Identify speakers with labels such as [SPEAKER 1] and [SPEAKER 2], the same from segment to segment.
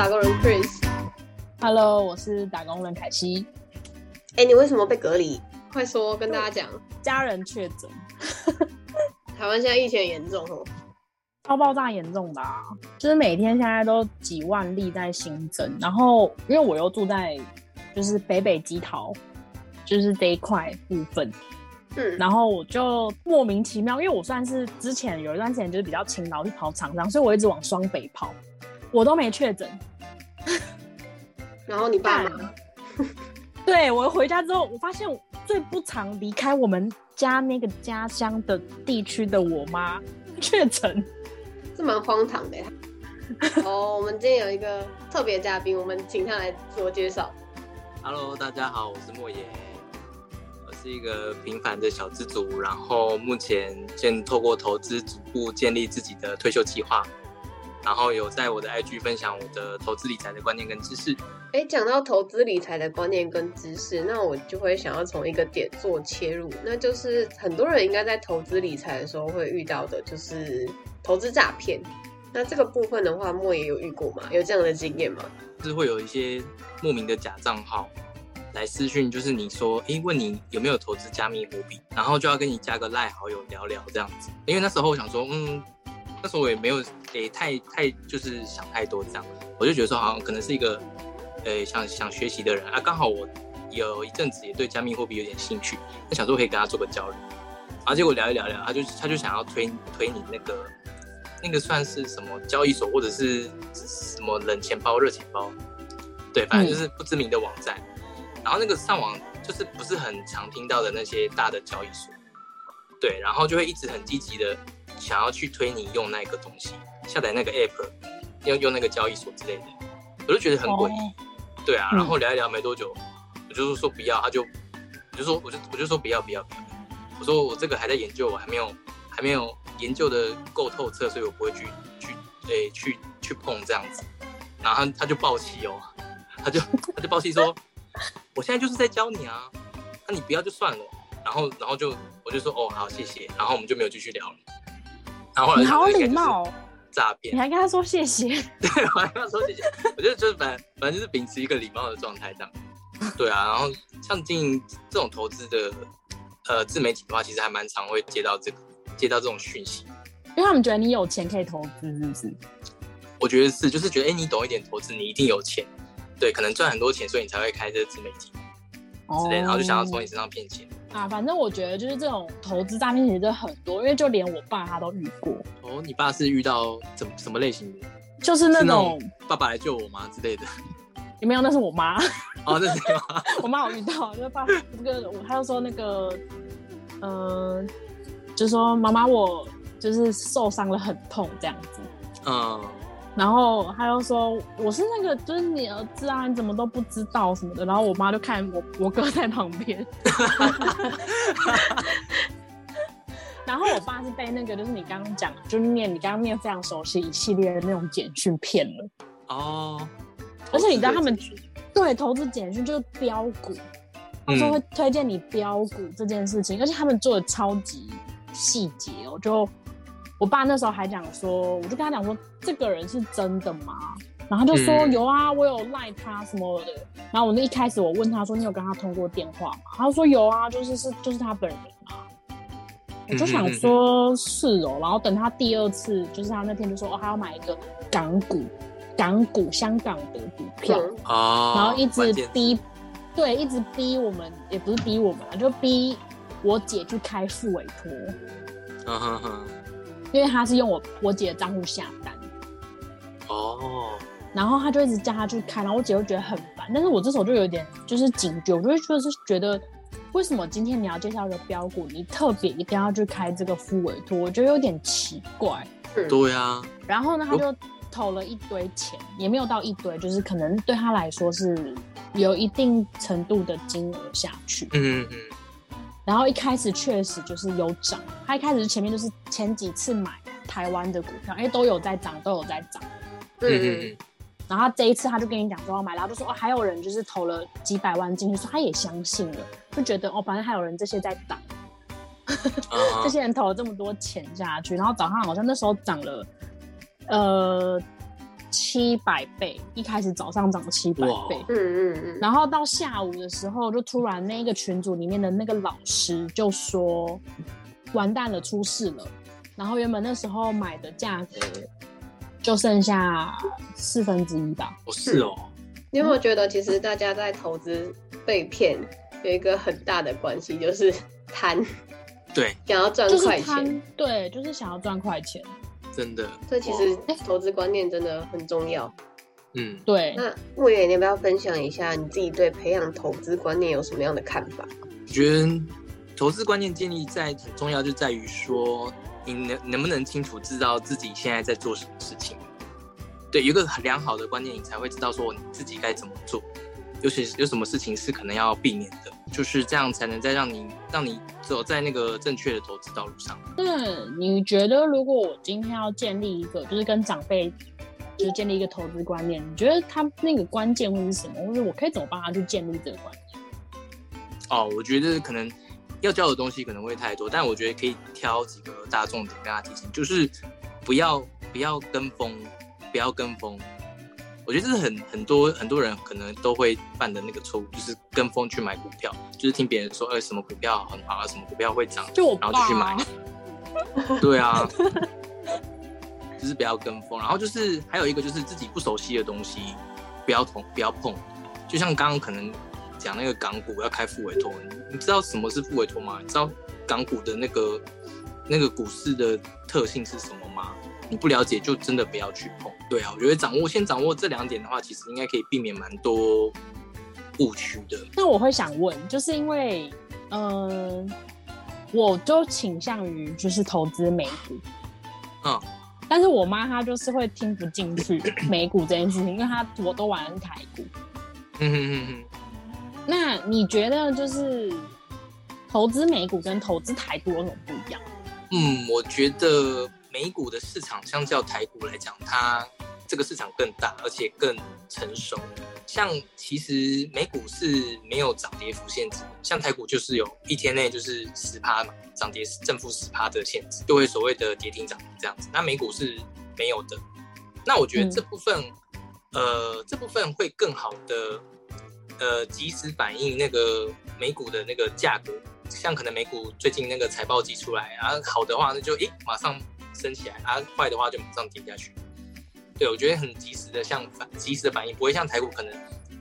[SPEAKER 1] 打工人 Chris。
[SPEAKER 2] Hello，我是打工人凯西。
[SPEAKER 1] 哎、你为什么被隔离？快说，跟大家讲。
[SPEAKER 2] 家人确诊，
[SPEAKER 1] 台湾现在疫情很严重哦。
[SPEAKER 2] 超爆炸严重的啊！就是每天现在都几万例在新增，然后因为我又住在就是北北基桃，就是这一块部分，
[SPEAKER 1] 嗯，
[SPEAKER 2] 然后我就莫名其妙，因为我算是之前有一段时间就是比较勤劳去跑厂商，所以我一直往双北跑，我都没确诊。
[SPEAKER 1] 然后你爸妈
[SPEAKER 2] 干 对我回家之后，我发现最不常离开我们家那个家乡的地区的我妈确诊。
[SPEAKER 1] 是蛮荒唐的呀。哦，我们今天有一个特别嘉宾，我们请他来自我介绍。
[SPEAKER 3] Hello，大家好，我是莫言，我是一个平凡的小资族，然后目前正透过投资逐步建立自己的退休计划，然后有在我的 IG 分享我的投资理财的观念跟知识。
[SPEAKER 1] 哎，讲到投资理财的观念跟知识，那我就会想要从一个点做切入，那就是很多人应该在投资理财的时候会遇到的，就是投资诈骗。那这个部分的话，莫也有遇过吗？有这样的经验吗？
[SPEAKER 3] 就是会有一些莫名的假账号来私讯，就是你说，诶，问你有没有投资加密货币，然后就要跟你加个赖好友聊聊这样子。因为那时候我想说，嗯，那时候我也没有诶太太就是想太多这样，我就觉得说好像可能是一个呃想想学习的人啊，刚好我有一阵子也对加密货币有点兴趣，那想说可以跟他做个交流，然后结果聊一聊聊，他就他就想要推推你那个。那个算是什么交易所，或者是什么冷钱包、热钱包，对，反正就是不知名的网站。然后那个上网就是不是很常听到的那些大的交易所，对，然后就会一直很积极的想要去推你用那个东西，下载那个 app，用用那个交易所之类的，我就觉得很诡异。
[SPEAKER 2] 哦
[SPEAKER 3] 对啊，
[SPEAKER 2] 嗯
[SPEAKER 3] 然后聊一聊没多久，我就说不要，他就我就说我就我就说不要不要不要，我说我这个还在研究，我还没有还没有研究的够透彻，所以我不会去去诶、去去碰这样子。然后他他就暴气哦，他就 他就暴气说，我现在就是在教你啊，那你不要就算了。然后然后就我就说哦好谢谢，然后我们就没有继续聊了。
[SPEAKER 2] 你好礼貌哦，
[SPEAKER 3] 诈骗
[SPEAKER 2] 你，还跟他说谢谢。
[SPEAKER 3] 对，我还跟他说谢谢。我觉得就是反反正就是秉持一个礼貌的状态这样。对啊，然后像经营这种投资的呃自媒体的话，其实还蛮常会接到这个接到这种讯息。
[SPEAKER 2] 因为他们觉得你有钱可以投资，是不是？
[SPEAKER 3] 我觉得是，就是觉得哎、诶你懂一点投资，你一定有钱，对，可能赚很多钱，所以你才会开这个自媒体之类的，然后就想要从你身上骗钱。
[SPEAKER 2] 啊，反正我觉得就是这种投资诈骗其实很多，因为就连我爸他都遇过，
[SPEAKER 3] 哦，你爸是遇到怎么什么类型的？
[SPEAKER 2] 就是那种
[SPEAKER 3] 种爸爸来救我吗之类的？
[SPEAKER 2] 有没有？那是我妈，
[SPEAKER 3] 哦，那是妈？
[SPEAKER 2] 我妈有遇到，就是爸那个我，他就说那个，呃，就说妈妈我就是受伤了，很痛这样子。
[SPEAKER 3] 嗯，
[SPEAKER 2] 然后他又说我是那个就是你儿子啊，你怎么都不知道什么的。然后我妈就看我我哥在旁边，然后我爸是被那个就是你刚刚讲，就是念你刚刚念非常熟悉一系列的那种简讯骗了。
[SPEAKER 3] 哦，
[SPEAKER 2] 而且你知道他们对，投资简讯就是标股，他说会推荐你标股这件事情，而且他们做的超级细节哦。就我爸那时候还讲说，我就跟他讲说，这个人是真的吗？然后他就说、
[SPEAKER 3] 嗯
[SPEAKER 2] 有啊，我有赖他什么的。然后我那一开始我问他说，你有跟他通过电话吗？他就说有啊，就是是就是他本人啊。我就想说，是哦。然后等他第二次，就是他那天就说，哦，他要买一个港股，港股香港的股票。
[SPEAKER 1] 嗯
[SPEAKER 3] 哦，
[SPEAKER 2] 然后一直逼，对，一直逼我们，也不是逼我们啊，就逼我姐去开付委托，
[SPEAKER 3] 嗯哼哼，
[SPEAKER 2] 因为他是用我我姐的账户下单，
[SPEAKER 3] 哦，
[SPEAKER 2] 然后他就一直叫他去开，然后我姐就觉得很烦，但是我这时候就有点就是警觉，我就会就是觉得。为什么今天你要介绍一个标股，你特别一定要去开这个副委托？我觉得有点奇怪。
[SPEAKER 1] 嗯
[SPEAKER 3] 对啊，
[SPEAKER 2] 然后呢，他就投了一堆钱，也没有到一堆，就是可能对他来说是有一定程度的金额下去。
[SPEAKER 3] 嗯嗯
[SPEAKER 2] 然后一开始确实就是有涨，他一开始前面就是前几次买台湾的股票，因为都有在涨，都有在涨。
[SPEAKER 3] 嗯
[SPEAKER 2] 然后他这一次他就跟你讲说要买，然后就说哦，还有人就是投了几百万进去，说他也相信了，就觉得哦，反正还有人这些在挡，
[SPEAKER 3] 啊
[SPEAKER 2] 这些人投了这么多钱下去，然后早上好像那时候涨了，呃，七百倍，一开始早上涨七百
[SPEAKER 3] 哇
[SPEAKER 2] 倍，
[SPEAKER 1] 嗯嗯嗯，
[SPEAKER 2] 然后到下午的时候，就突然那个群组里面的那个老师就说，完蛋了，出事了。然后原本那时候买的价格就剩下四分之一吧。
[SPEAKER 3] 哦是哦，
[SPEAKER 1] 你有没有觉得其实大家在投资被骗有一个很大的关系，就是贪，
[SPEAKER 3] 对，
[SPEAKER 1] 想要赚快钱。
[SPEAKER 2] 贪，对，就是想要赚快钱。
[SPEAKER 3] 真的，
[SPEAKER 1] 这其实
[SPEAKER 2] 哎
[SPEAKER 1] 投资观念真的很重要。
[SPEAKER 3] 嗯，
[SPEAKER 2] 对，
[SPEAKER 1] 那莫言，你要不要分享一下你自己对培养投资观念有什么样的看法？
[SPEAKER 3] 我觉得投资观念建立在很重要，就在于说你能能不能清楚知道自己现在在做什么事情。对，有一个很良好的观念，你才会知道说你自己该怎么做，尤其是有什么事情是可能要避免的，就是这样才能再让你让你走在那个正确的投资道路上。
[SPEAKER 2] 那你觉得，如果我今天要建立一个，就是跟长辈，就是建立一个投资观念，你觉得他那个关键会是什么？或者我可以怎么帮他去建立这个观念？
[SPEAKER 3] 哦，我觉得可能要教的东西可能会太多，但我觉得可以挑几个大重点跟他提醒，就是不要不要跟风，不要跟风。我觉得这是很很多很多人可能都会犯的那个错误，就是跟风去买股票，就是听别人说，哎、什么股票很好啊，什么股票会涨，
[SPEAKER 2] 就
[SPEAKER 3] 然后就去买
[SPEAKER 2] 啊，
[SPEAKER 3] 对啊，就是不要跟风。然后就是还有一个就是自己不熟悉的东西，不要碰，不要碰。就像刚刚可能讲那个港股要开副委托，你你知道什么是副委托吗？你知道港股的那个那个股市的特性是什么吗？你不了解就真的不要去碰。对啊，我觉得掌握先掌握这两点的话，其实应该可以避免蛮多误区的。
[SPEAKER 2] 那我会想问，就是因为，嗯、我就倾向于就是投资美股，
[SPEAKER 3] 嗯，
[SPEAKER 2] 但是我妈她就是会听不进去美股这件事情，因为她我都玩台股。
[SPEAKER 3] 嗯哼哼哼。
[SPEAKER 2] 那你觉得就是投资美股跟投资台股有什么不一样？
[SPEAKER 3] 嗯，我觉得美股的市场相较台股来讲，它这个市场更大，而且更成熟。像其实美股是没有涨跌幅限制，像台股就是有一天内就是十趴嘛，涨跌正负十趴的限制，就会所谓的跌停涨停这样子。那美股是没有的。那我觉得这部分，呃，这部分会更好的，呃，及时反映那个美股的那个价格。像可能美股最近那个财报季出来，啊，好的话那就诶马上升起来，啊，坏的话就马上跌下去。对，我觉得很及时的，像反及时的反应，不会像台股可能，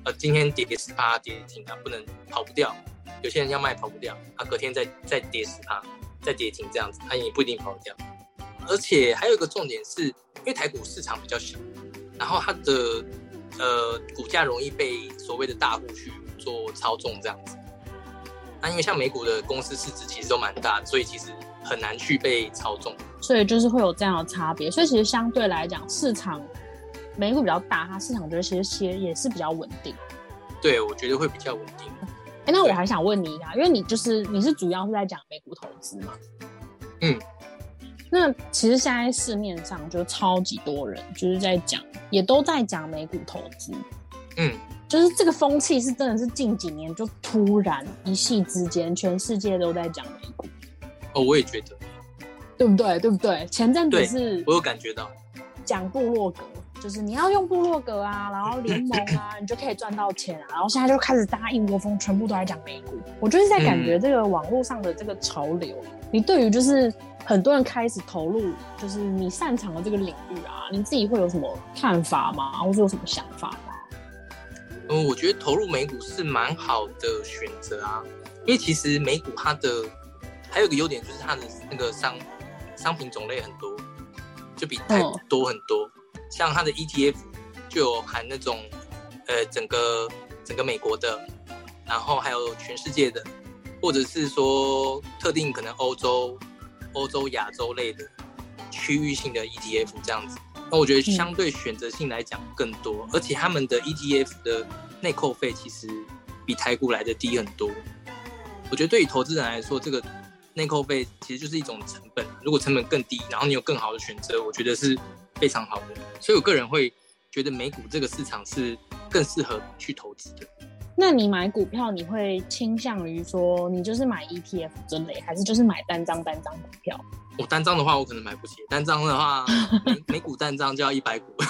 [SPEAKER 3] 呃，今天跌十趴跌停啊，不能跑不掉。有些人要卖跑不掉，啊，隔天再再跌十趴，再跌停这样子，他也不一定跑得掉。而且还有一个重点是，因为台股市场比较小，然后它的呃股价容易被所谓的大户去做操纵这样子。那因为像美股的公司市值其实都蛮大的，所以其实很难去被操纵。
[SPEAKER 2] 所以就是会有这样的差别。所以其实相对来讲，市场美股比较大，它市场就是其实其实也是比较稳定。
[SPEAKER 3] 对，我觉得会比较稳定。
[SPEAKER 2] 哎，那我还想问你一下，因为你就是你是主要是在讲美股投资嘛？
[SPEAKER 3] 嗯。
[SPEAKER 2] 那其实现在市面上就超级多人就是在讲，也都在讲美股投资。
[SPEAKER 3] 嗯，
[SPEAKER 2] 就是这个风气是真的是近几年就突然一夕之间，全世界都在讲美股，
[SPEAKER 3] 哦，我也觉得，
[SPEAKER 2] 对不对？对不对？前阵子是
[SPEAKER 3] 我有感觉到。
[SPEAKER 2] 讲部落格，就是你要用部落格啊，然后联盟啊，你就可以赚到钱啊。然后现在就开始大家一窝蜂，全部都在讲美股。我就是在感觉这个网络上的这个潮流，你对于就是很多人开始投入，就是你擅长的这个领域啊，你自己会有什么看法吗？或者有什么想法吗？
[SPEAKER 3] 嗯，我觉得投入美股是蛮好的选择啊，因为其实美股它的还有一个优点就是它的那个商商品种类很多，就比台多很多。像它的 ETF 就有含那种呃整个整个美国的，然后还有全世界的，或者是说特定可能欧洲、欧洲、亚洲类的区域性的 ETF 这样子。那我觉得相对选择性来讲更多，而且他们的 ETF 的内扣费其实比台股来的低很多。我觉得对于投资人来说，这个内扣费其实就是一种成本。如果成本更低，然后你有更好的选择，我觉得是非常好的。所以我个人会觉得美股这个市场是更适合去投资的。
[SPEAKER 2] 那你买股票，你会倾向于说你就是买 ETF 之类，还是就是买单张单张股票？
[SPEAKER 3] 我单张的话，我可能买不起。单张的话，每每 股单张就要一百股。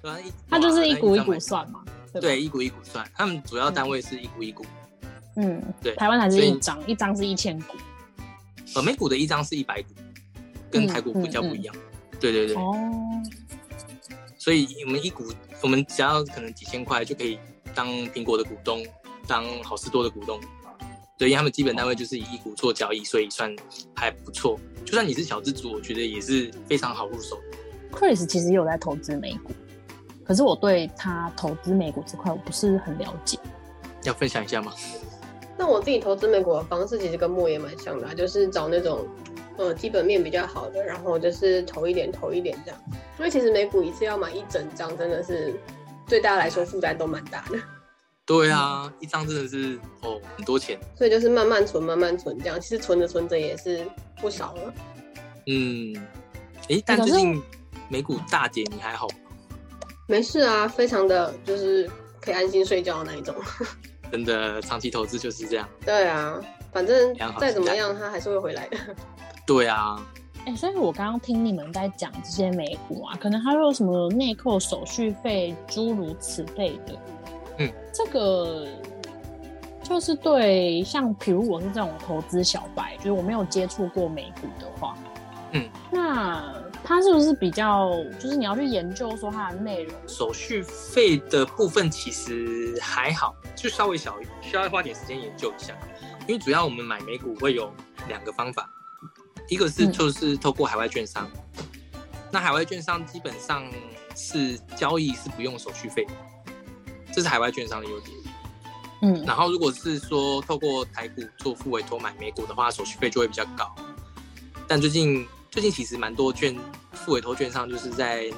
[SPEAKER 2] 它就是一股一股算嘛？对
[SPEAKER 3] 一股一股算，他们主要单位是一股一股。
[SPEAKER 2] 嗯，
[SPEAKER 3] 对
[SPEAKER 2] 台湾还是一张，一张是一千股。
[SPEAKER 3] 呃，美股的一张是一百股，跟
[SPEAKER 2] 嗯
[SPEAKER 3] 台股比较不一样。对对对，
[SPEAKER 2] 哦，
[SPEAKER 3] 所以我们一股，我们只要可能几千块就可以当苹果的股东，当好事多的股东。对，因为他们基本单位就是以一股做交易，所以算还不错。就算你是小资主，我觉得也是非常好入手。
[SPEAKER 2] Chris 其实也有在投资美股，可是我对他投资美股这块我不是很了解。
[SPEAKER 3] 要分享一下吗？
[SPEAKER 1] 那我自己投资美股的方式其实跟莫也蛮像的、啊，就是找那种呃基本面比较好的，然后就是投一点投一点这样。因为其实美股一次要买一整张，真的是对大家来说负担都蛮大的，
[SPEAKER 3] 对啊，一张真的是哦很多钱。
[SPEAKER 1] 所以就是慢慢存慢慢存这样。其实存着存着也是不少了。
[SPEAKER 3] 嗯，诶，但最近美股大跌，你还好吗？
[SPEAKER 1] 没事啊，非常的就是可以安心睡觉的那一种。
[SPEAKER 3] 真的，长期投资就是这样。
[SPEAKER 1] 对啊，反正再怎么样它还是会回来的。
[SPEAKER 3] 对啊，
[SPEAKER 2] 哎、所以我刚刚听你们在讲这些美股啊，可能还有什么内扣手续费诸如此类的。
[SPEAKER 3] 嗯，
[SPEAKER 2] 这个就是对像比如我是这种投资小白，就是我没有接触过美股的话，
[SPEAKER 3] 嗯，
[SPEAKER 2] 那它是不是比较就是你要去研究说它的内容？
[SPEAKER 3] 手续费的部分其实还好，就稍微小，需要花点时间研究一下。因为主要我们买美股会有两个方法，一个是
[SPEAKER 2] 嗯
[SPEAKER 3] 就是透过海外券商，那海外券商基本上是交易是不用手续费，这是海外券商的优点。
[SPEAKER 2] 嗯
[SPEAKER 3] 然后如果是说透过台股做副委托买美股的话，手续费就会比较高。但最近最近其实蛮多券付委托券商就是在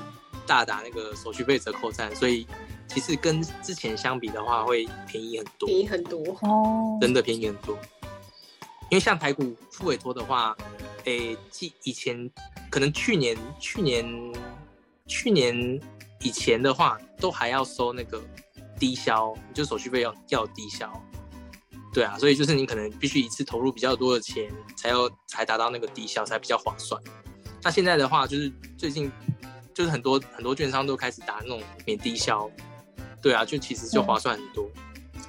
[SPEAKER 3] 大打那个手续费折扣战，所以其实跟之前相比的话会便宜很多，
[SPEAKER 1] 便宜很多，
[SPEAKER 2] 哦，
[SPEAKER 3] 真的便宜很多。因为像台股付委托的话，诶，记以前可能去年去年去年以前的话，都还要收那个低消，就手续费要要低消。对啊，所以就是你可能必须一次投入比较多的钱，才要才达到那个低消，才比较划算。那现在的话，就是最近就是很多很多券商都开始打那种免低消，对啊，就其实就划算很多，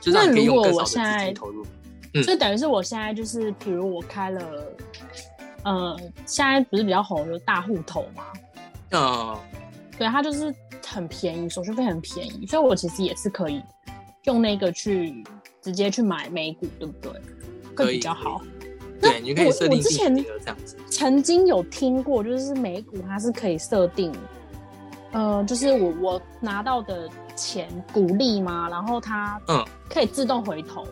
[SPEAKER 3] 就让你可以用更少的资金投入。嗯
[SPEAKER 2] 所以等于是我现在就是，比如我开了，呃，现在不是比较红的大户头嘛？
[SPEAKER 3] 嗯，
[SPEAKER 2] 对，它就是很便宜，手续费很便宜，所以我其实也是可以用那个去直接去买美股，对不对？会
[SPEAKER 3] 可以
[SPEAKER 2] 比较好。
[SPEAKER 3] 对，你可以
[SPEAKER 2] 我
[SPEAKER 3] 设定这样子。
[SPEAKER 2] 曾经有听过，就是美股它是可以设定，呃，就是我我拿到的钱股利嘛，然后它
[SPEAKER 3] 嗯
[SPEAKER 2] 可以自动回头。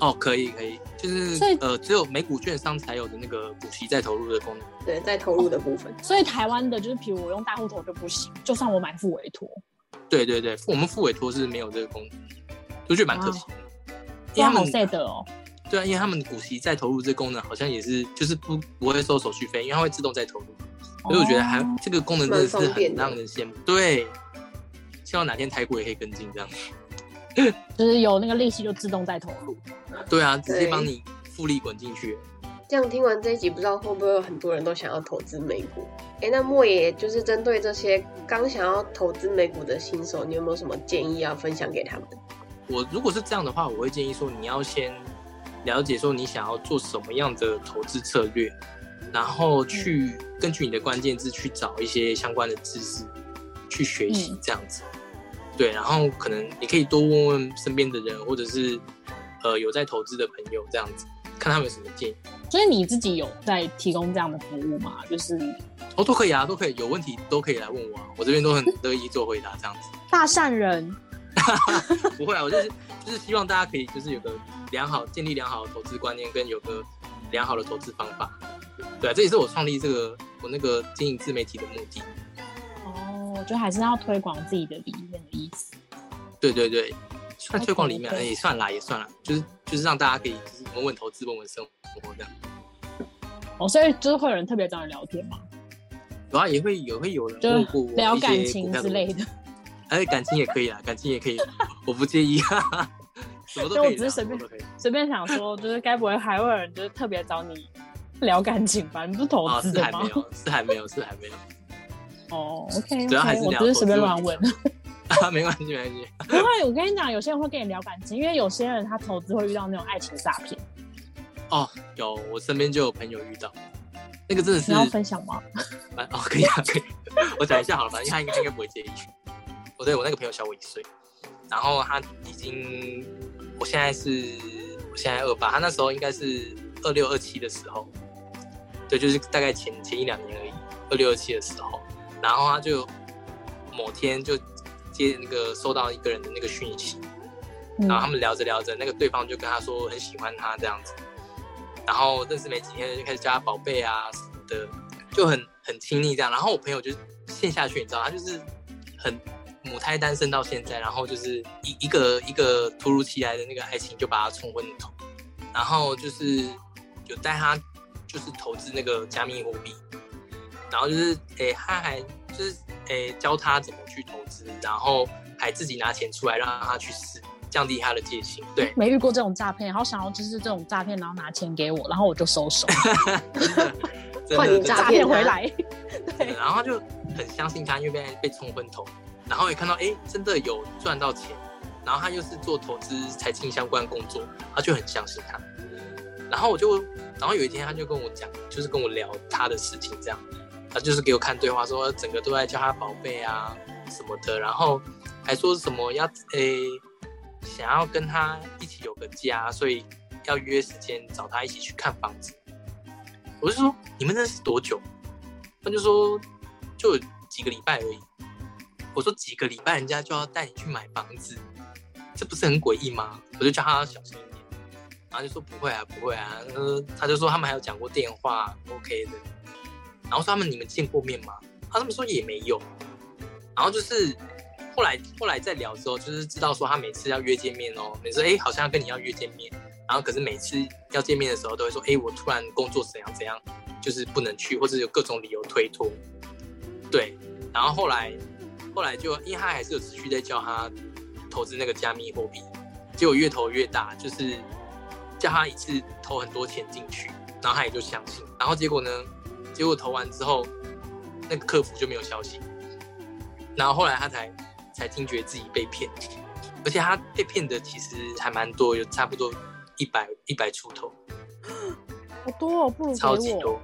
[SPEAKER 3] 哦，可以可以，就是
[SPEAKER 2] 所以
[SPEAKER 3] 呃，只有美股券商才有的那个股息再投入的功能。
[SPEAKER 1] 对，再投入的部分。
[SPEAKER 2] 所以台湾的就是，比如我用大户头就不行，就算我买副委托，
[SPEAKER 3] 对对对，我们副委托是没有这个功能，我觉得蛮可惜的。因为他们
[SPEAKER 2] sad 哦。
[SPEAKER 3] 对啊，因为他们股息再投入这个功能好像也是就是不不会收手续费，因为它会自动再投入，所以我觉得还、
[SPEAKER 2] 哦
[SPEAKER 3] 这个功能真的是很让人羡慕。对，希望哪天台股也可以跟进这样。
[SPEAKER 2] 就是有那个利息就自动再投入。
[SPEAKER 3] 对啊，直接
[SPEAKER 1] 对
[SPEAKER 3] 帮你复利滚进去。
[SPEAKER 1] 这样听完这一集，不知道会不会有很多人都想要投资美股？哎，那莫爷就是针对这些刚想要投资美股的新手，你有没有什么建议要分享给他们？
[SPEAKER 3] 我如果是这样的话，我会建议说，你要先了解说你想要做什么样的投资策略，然后去根据你的关键字去找一些相关的知识去学习
[SPEAKER 2] 嗯，
[SPEAKER 3] 这样子。对，然后可能你可以多问问身边的人，或者是呃有在投资的朋友，这样子看他们有什么建议。
[SPEAKER 2] 所以你自己有在提供这样的服务吗？就是
[SPEAKER 3] 哦，都可以啊，都可以，有问题都可以来问我啊，我这边都很乐意做回答，这样子。
[SPEAKER 2] 大善人，
[SPEAKER 3] 不会啊，我就是就是希望大家可以就是有个良好建立良好的投资观念，跟有个良好的投资方法。对啊，这也是我创立这个我那个经营自媒体的目的。
[SPEAKER 2] 哦，就还是要推广自己的理念的意思。
[SPEAKER 3] 对对对，算推广里面
[SPEAKER 2] OK，OK
[SPEAKER 3] 也算啦，也算啦，就是就是让大家可以就是稳稳投资，稳稳生活这样。
[SPEAKER 2] 哦，所以就是会有人特别找你聊天嘛，
[SPEAKER 3] 然后也会有会有人
[SPEAKER 2] 就
[SPEAKER 3] 问过我
[SPEAKER 2] 聊感情之类的。
[SPEAKER 3] 哎，感情也可以啊，感情也可以。我不介意啊，什么都可以
[SPEAKER 2] 我只是随便。随便想说，就是该不会还会有人就是特别找你聊感情吧？你不是投
[SPEAKER 3] 啊，
[SPEAKER 2] 资的吗
[SPEAKER 3] 是还没？有，是还没有，是还没有
[SPEAKER 2] 哦，OK，
[SPEAKER 3] 主要还是
[SPEAKER 2] 我
[SPEAKER 3] 聊
[SPEAKER 2] 只是随便乱问。
[SPEAKER 3] 啊，没关系，没关系。
[SPEAKER 2] 不会，我跟你讲，有些人会跟你聊感情，因为有些人他投资会遇到那种爱情诈骗。
[SPEAKER 3] 哦，有，我身边就有朋友遇到，那个真的是
[SPEAKER 2] 你要分享吗？
[SPEAKER 3] 蛮 哦，可以啊，可以。我讲一下好了吧，因为他应该应该不会介意。我对我那个朋友小我一岁，然后他已经，我现在是，我现在二八，他那时候应该是二六二七的时候，对，就是大概前前一两年而已，二六二七的时候，然后他就某天就接那个收到一个人的那个讯息，
[SPEAKER 2] 嗯。
[SPEAKER 3] 然后他们聊着聊着，那个对方就跟他说很喜欢他这样子，然后认识没几天就开始叫他宝贝啊什么的，就很很亲密这样。然后我朋友就陷下去，你知道，他就是很母胎单身到现在，然后就是一一个一个突如其来的那个爱情就把他冲昏头，然后就是有带他就是投资那个加密货币，然后就是诶他还就是诶教他怎么去投资，然后还自己拿钱出来让他去试，降低他的戒心。对，
[SPEAKER 2] 没遇过这种诈骗，好想要就是这种诈骗，然后拿钱给我，然后我就收手，
[SPEAKER 1] 换你
[SPEAKER 2] 诈
[SPEAKER 1] 诈骗
[SPEAKER 2] 回来。对，
[SPEAKER 3] 然后他就很相信他，因为被被冲昏头，然后也看到哎，真的有赚到钱，然后他又是做投资财经相关工作，他就很相信他。然后我就，然后有一天他就跟我讲，就是跟我聊他的事情，这样，他就是给我看对话，说整个都在叫他宝贝啊什么的，然后还说什么要诶想要跟他一起有个家，所以要约时间找他一起去看房子。我就说你们认识多久？他就说就几个礼拜而已。我说几个礼拜人家就要带你去买房子，这不是很诡异吗？我就叫他小心一点，然后就说不会啊，不会啊。呃，他就说他们还有讲过电话，OK 的。然后说他们你们见过面吗？啊，他们说也没有。然后就是后来后来再聊之后，就是知道说他每次要约见面哦，每次哎好像要跟你要约见面，然后可是每次要见面的时候都会说哎我突然工作怎样怎样，就是不能去，或者有各种理由推脱。对，然后后来后来就因为他还是有持续在教他投资那个加密货币，结果越投越大，就是叫他一次投很多钱进去，然后他也就相信，然后结果呢，结果投完之后，那个客服就没有消息，然后后来他才才惊觉自己被骗，而且他被骗的其实还蛮多，有差不多一百一百出头，
[SPEAKER 2] 好多哦，不如。
[SPEAKER 3] 超级多。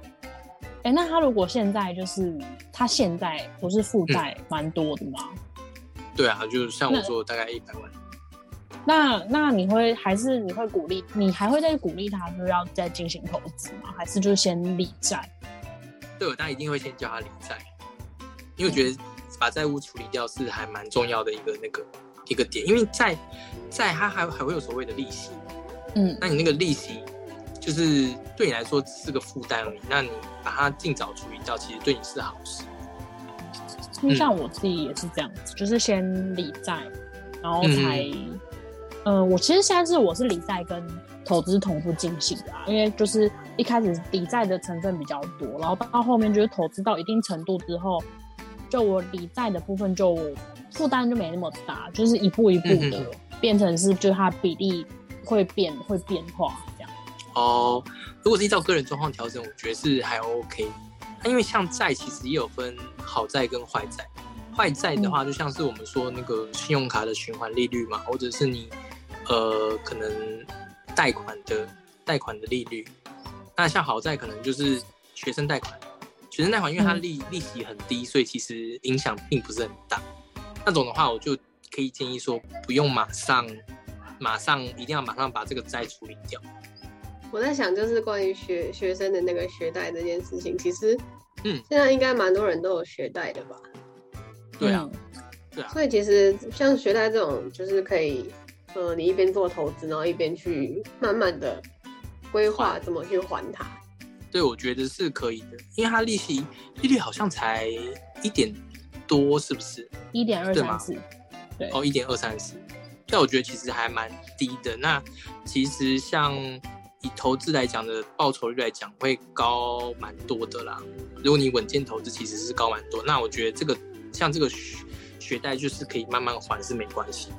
[SPEAKER 2] 哎、那他如果现在就是他现在不是负债
[SPEAKER 3] 嗯
[SPEAKER 2] 蛮多的吗？
[SPEAKER 3] 对啊，就像我说，大概一百万。
[SPEAKER 2] 那那你会还是你会鼓励你还会再鼓励他说要再进行投资吗？还是就是先理债？
[SPEAKER 3] 对，我当然一定会先叫他理债，因为我觉得把债务处理掉是还蛮重要的一个那个一个点，因为债债它还还会有所谓的利息，
[SPEAKER 2] 嗯，
[SPEAKER 3] 那你那个利息就是对你来说只是个负担而已，那你把它尽早处理掉，其实对你是好事。
[SPEAKER 2] 因为像我自己也是这样子，就是先理债，然后才，嗯、呃，我其实现在是我是理债跟投资同步进行的啊，因为就是一开始理债的成分比较多，然后到后面就是投资到一定程度之后，就我理债的部分就负担就没那么大，就是一步一步的
[SPEAKER 3] 嗯
[SPEAKER 2] 变成是，就它比例会变会变化
[SPEAKER 3] 哦，如果是依照个人状况调整，我觉得是还 OK。那因为像债其实也有分好债跟坏债，坏债的话就像是我们说那个信用卡的循环利率嘛，或者是你呃可能贷款的贷款的利率。那像好债可能就是学生贷款，学生贷款因为它利、利息很低，所以其实影响并不是很大。那种的话，我就可以建议说不用马上马上一定要马上把这个债处理掉。
[SPEAKER 1] 我在想，就是关于学学生的那个学贷这件事情，其实，
[SPEAKER 3] 嗯
[SPEAKER 1] 现在应该蛮多人都有学贷的吧？
[SPEAKER 3] 对啊，
[SPEAKER 2] 嗯
[SPEAKER 3] 对啊，
[SPEAKER 1] 所以其实像学贷这种，就是可以，呃，你一边做投资，然后一边去慢慢的规划怎么去还它。
[SPEAKER 3] 对，我觉得是可以的，因为它利息利率好像才一点多，是不是？
[SPEAKER 2] 一点二三四，对，
[SPEAKER 3] 哦，一点二三四，但我觉得其实还蛮低的。那其实像以投资来讲的报酬率来讲，会高蛮多的啦。如果你稳健投资，其实是高蛮多。那我觉得这个像这个学学贷，就是可以慢慢还是没关系。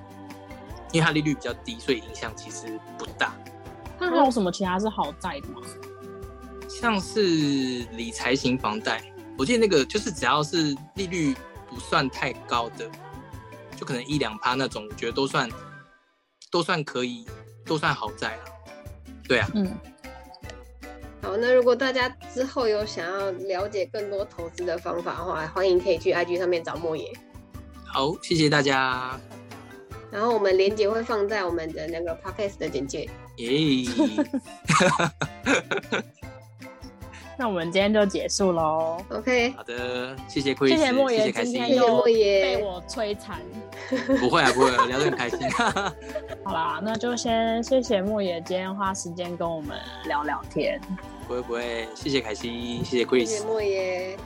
[SPEAKER 3] 因为它利率比较低，所以影响其实不大。
[SPEAKER 2] 那还有什么其他是好债的吗？
[SPEAKER 3] 像是理财型房贷，我记得那个就是只要是利率不算太高的，就可能一两趴那种，我觉得都算都算可以，都算好贷了。对啊，
[SPEAKER 2] 嗯，
[SPEAKER 1] 好，那如果大家之后有想要了解更多投资的方法的话，欢迎可以去 IG 上面找莫爷。
[SPEAKER 3] 好，谢谢大家，
[SPEAKER 1] 然后我们链接会放在我们的那个 podcast 的简介。
[SPEAKER 3] 耶、
[SPEAKER 2] 那我们今天就结束喽。
[SPEAKER 1] OK，
[SPEAKER 3] 好的，谢谢 Chris，
[SPEAKER 2] 谢谢莫爷
[SPEAKER 3] 谢谢开心
[SPEAKER 2] 今天，
[SPEAKER 1] 谢谢
[SPEAKER 2] 又
[SPEAKER 1] 莫爷
[SPEAKER 2] 被我摧残。
[SPEAKER 3] 不会啊，不会啊，聊得很开心。
[SPEAKER 2] 好啦，那就先谢谢莫爷今天花时间跟我们聊聊天，
[SPEAKER 3] 不会不会，谢谢凯西，谢谢
[SPEAKER 1] 谢
[SPEAKER 3] Chris，
[SPEAKER 1] 谢莫爷。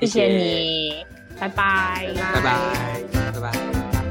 [SPEAKER 2] 谢谢你，拜拜
[SPEAKER 3] 拜拜，拜拜。